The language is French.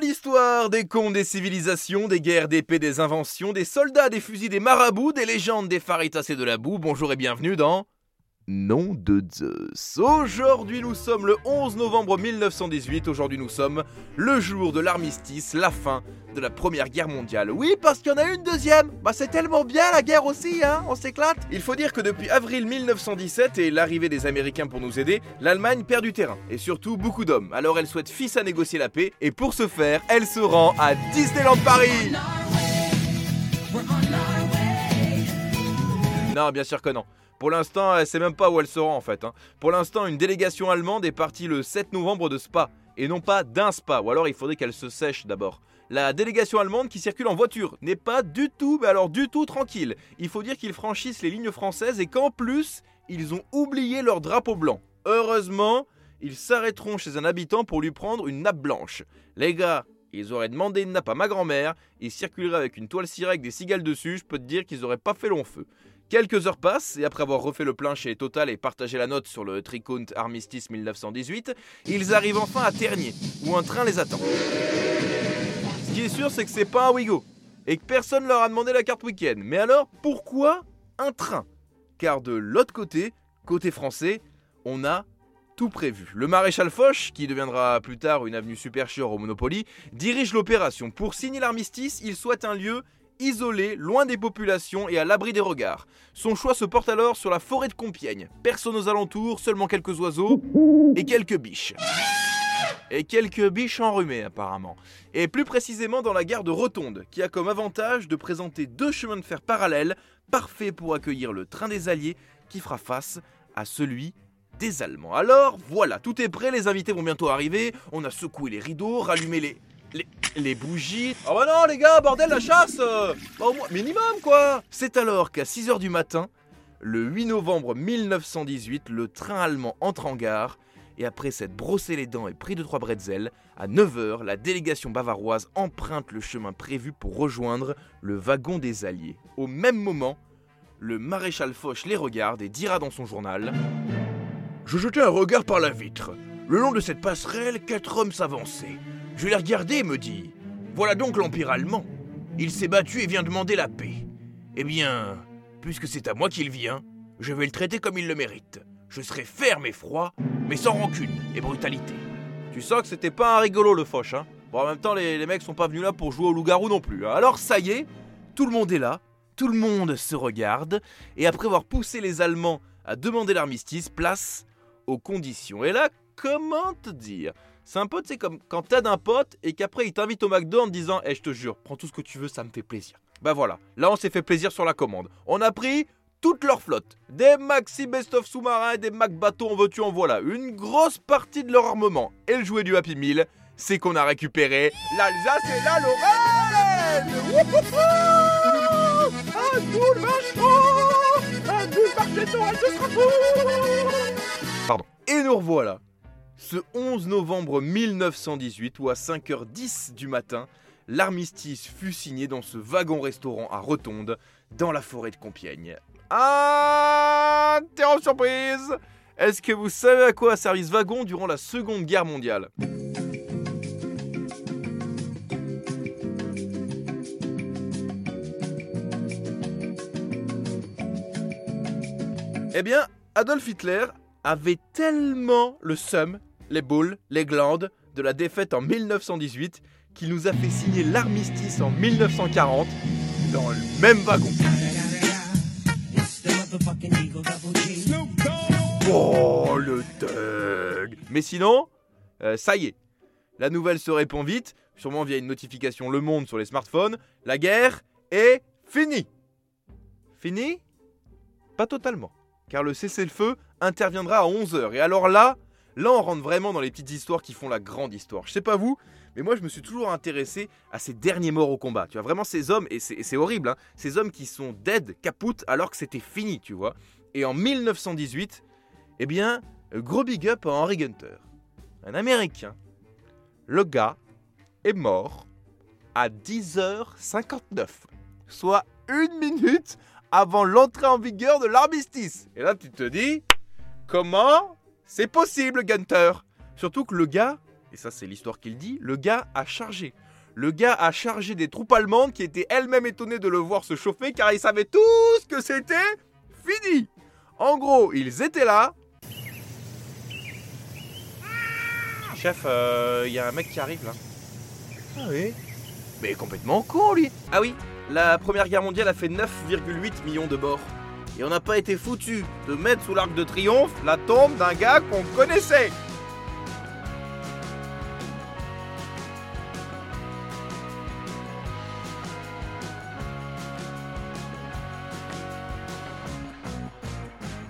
de l'histoire, des contes, des civilisations, des guerres, des paix, des inventions, des soldats, des fusils, des marabouts, des légendes, des faritas et de la boue. Bonjour et bienvenue dans nom de Zeus. Aujourd'hui nous sommes le 11 novembre 1918, aujourd'hui nous sommes le jour de l'armistice, la fin de la première guerre mondiale. Oui, parce qu'il y en a une deuxième Bah c'est tellement bien la guerre aussi, hein On s'éclate Il faut dire que depuis avril 1917 et l'arrivée des Américains pour nous aider, l'Allemagne perd du terrain, et surtout beaucoup d'hommes. Alors elle souhaite fils à négocier la paix, et pour ce faire, elle se rend à Disneyland Paris Non, bien sûr que non. Pour l'instant, elle sait même pas où elle se en fait. hein. Pour l'instant, une délégation allemande est partie le 7 novembre de Spa, et non pas d'un Spa, ou alors il faudrait qu'elle se sèche d'abord. La délégation allemande qui circule en voiture n'est pas du tout, mais alors du tout tranquille. Il faut dire qu'ils franchissent les lignes françaises et qu'en plus, ils ont oublié leur drapeau blanc. Heureusement, ils s'arrêteront chez un habitant pour lui prendre une nappe blanche. Les gars, ils auraient demandé une nappe à ma grand-mère, ils circuleraient avec une toile cirée avec des cigales dessus, je peux te dire qu'ils auraient pas fait long feu. Quelques heures passent et après avoir refait le plein chez Total et partagé la note sur le Tricount Armistice 1918, ils arrivent enfin à Ternier, où un train les attend. Ce qui est sûr, c'est que c'est pas un Wigo et que personne leur a demandé la carte week-end. Mais alors, pourquoi un train? Car de l'autre côté, côté français, on a tout prévu. Le maréchal Foch, qui deviendra plus tard une avenue supérieure au Monopoly, dirige l'opération. Pour signer l'armistice, il souhaite un lieu isolé, loin des populations et à l'abri des regards. Son choix se porte alors sur la forêt de Compiègne. Personne aux alentours, seulement quelques oiseaux et quelques biches. Et quelques biches enrhumées apparemment. Et plus précisément dans la gare de Rotonde, qui a comme avantage de présenter deux chemins de fer parallèles, parfaits pour accueillir le train des Alliés qui fera face à celui des Allemands. Alors voilà, tout est prêt, les invités vont bientôt arriver, on a secoué les rideaux, rallumé les... Les, les bougies. Oh bah non les gars, bordel la chasse euh. Bah, au moins, minimum quoi C'est alors qu'à 6h du matin, le 8 novembre 1918, le train allemand entre en gare et après s'être brossé les dents et pris de trois bretzels, à 9h, la délégation bavaroise emprunte le chemin prévu pour rejoindre le wagon des Alliés. Au même moment, le maréchal Foch les regarde et dira dans son journal Je jetai un regard par la vitre. Le long de cette passerelle, quatre hommes s'avançaient. Je l'ai regardé et me dis Voilà donc l'Empire allemand. Il s'est battu et vient demander la paix. Eh bien, puisque c'est à moi qu'il vient, je vais le traiter comme il le mérite. Je serai ferme et froid, mais sans rancune et brutalité. Tu sens que c'était pas un rigolo le Foch, hein? Bon, en même temps, les, mecs sont pas venus là pour jouer au loup-garou non plus. hein. Alors ça y est, tout le monde est là, tout le monde se regarde, et après avoir poussé les Allemands à demander l'armistice, place aux conditions. Et là, comment te dire? C'est un peu, tu sais, comme quand t'aides un pote et qu'après il t'invite au McDo en te disant Eh, je te jure, prends tout ce que tu veux, ça me fait plaisir. Bah voilà, là on s'est fait plaisir sur la commande. On a pris toute leur flotte. Des maxi best-of sous-marins, des Mac bateaux en veux-tu en voilà. Une grosse partie de leur armement. Et le jouet du Happy Meal, c'est qu'on a récupéré l'Alsace et la Lorraine marchand Pardon. Et nous revoilà. Ce 11 novembre 1918, où à 5h10 du matin, l'armistice fut signé dans ce wagon-restaurant à Rotonde, dans la forêt de Compiègne. Ah Terreur surprise Est-ce que vous savez à quoi a servi ce wagon durant la Seconde Guerre mondiale? Eh bien, Adolf Hitler avait tellement le seum, les boules, les glandes de la défaite en 1918 qu'il nous a fait signer l'armistice en 1940 dans le même wagon. Oh le thug Mais sinon, euh, ça y est, la nouvelle se répand vite, sûrement via une notification Le Monde sur les smartphones. La guerre est finie. Finie? Pas totalement, car le cessez-le-feu interviendra à 11h. Et alors là, là on rentre vraiment dans les petites histoires qui font la grande histoire. Je sais pas vous, mais moi je me suis toujours intéressé à ces derniers morts au combat. Tu vois, vraiment ces hommes, et c'est horrible, hein, ces hommes qui sont dead, caput, alors que c'était fini, tu vois. Et en 1918, eh bien, gros big up à Henry Gunter, un Américain. Le gars est mort à 10h59, soit une minute avant l'entrée en vigueur de l'armistice. Et là, tu te dis, comment c'est possible, Gunter Surtout que le gars, et ça c'est l'histoire qu'il dit, le gars a chargé. Le gars a chargé des troupes allemandes qui étaient elles-mêmes étonnées de le voir se chauffer car ils savaient tous que c'était fini. En gros, ils étaient là. Chef, il euh, y a un mec qui arrive là. Ah oui Mais complètement con lui Ah oui, la première guerre mondiale a fait 9,8 millions de morts. Et on n'a pas été foutu de mettre sous l'arc de triomphe la tombe d'un gars qu'on connaissait